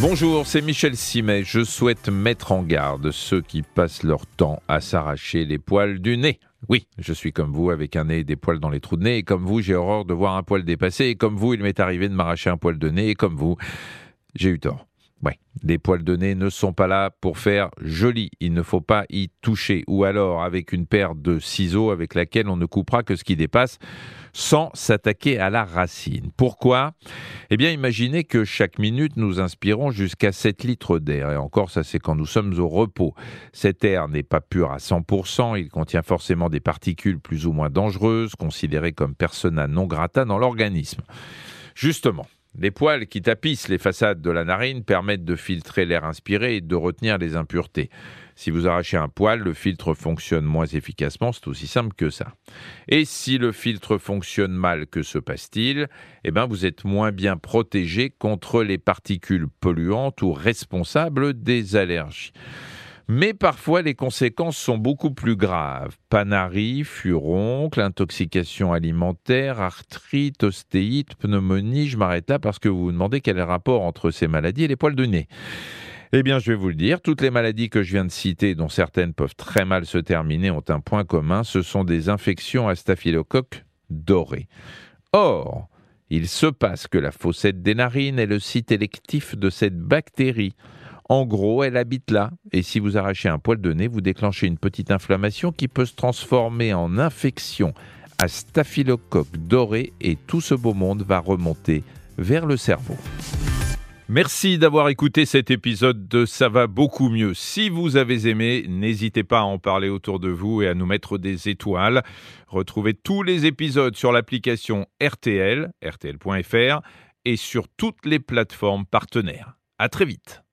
Bonjour, c'est Michel Simet. Je souhaite mettre en garde ceux qui passent leur temps à s'arracher les poils du nez. Oui, je suis comme vous, avec un nez et des poils dans les trous de nez, et comme vous, j'ai horreur de voir un poil dépasser, et comme vous, il m'est arrivé de m'arracher un poil de nez, et comme vous, j'ai eu tort. Ouais, les poils de nez ne sont pas là pour faire joli. Il ne faut pas y toucher. Ou alors avec une paire de ciseaux avec laquelle on ne coupera que ce qui dépasse sans s'attaquer à la racine. Pourquoi? Eh bien, imaginez que chaque minute, nous inspirons jusqu'à 7 litres d'air. Et encore, ça c'est quand nous sommes au repos. Cet air n'est pas pur à 100%. Il contient forcément des particules plus ou moins dangereuses, considérées comme persona non grata dans l'organisme. Justement, les poils qui tapissent les façades de la narine permettent de filtrer l'air inspiré et de retenir les impuretés. Si vous arrachez un poil, le filtre fonctionne moins efficacement, c'est aussi simple que ça. Et si le filtre fonctionne mal, que se passe-t-il? Eh bien, vous êtes moins bien protégé contre les particules polluantes ou responsables des allergies. Mais parfois, les conséquences sont beaucoup plus graves. Panarie, furoncle, intoxication alimentaire, arthrite, ostéite, pneumonie. Je m'arrête là parce que vous vous demandez quel est le rapport entre ces maladies et les poils de nez. Eh bien, je vais vous le dire, toutes les maladies que je viens de citer, dont certaines peuvent très mal se terminer, ont un point commun, ce sont des infections à staphylocoque doré. Or, il se passe que la fossette des narines est le site électif de cette bactérie. En gros, elle habite là. Et si vous arrachez un poil de nez, vous déclenchez une petite inflammation qui peut se transformer en infection à staphylocoque doré et tout ce beau monde va remonter vers le cerveau. Merci d'avoir écouté cet épisode de Ça va beaucoup mieux. Si vous avez aimé, n'hésitez pas à en parler autour de vous et à nous mettre des étoiles. Retrouvez tous les épisodes sur l'application RTL, rtl.fr et sur toutes les plateformes partenaires. À très vite.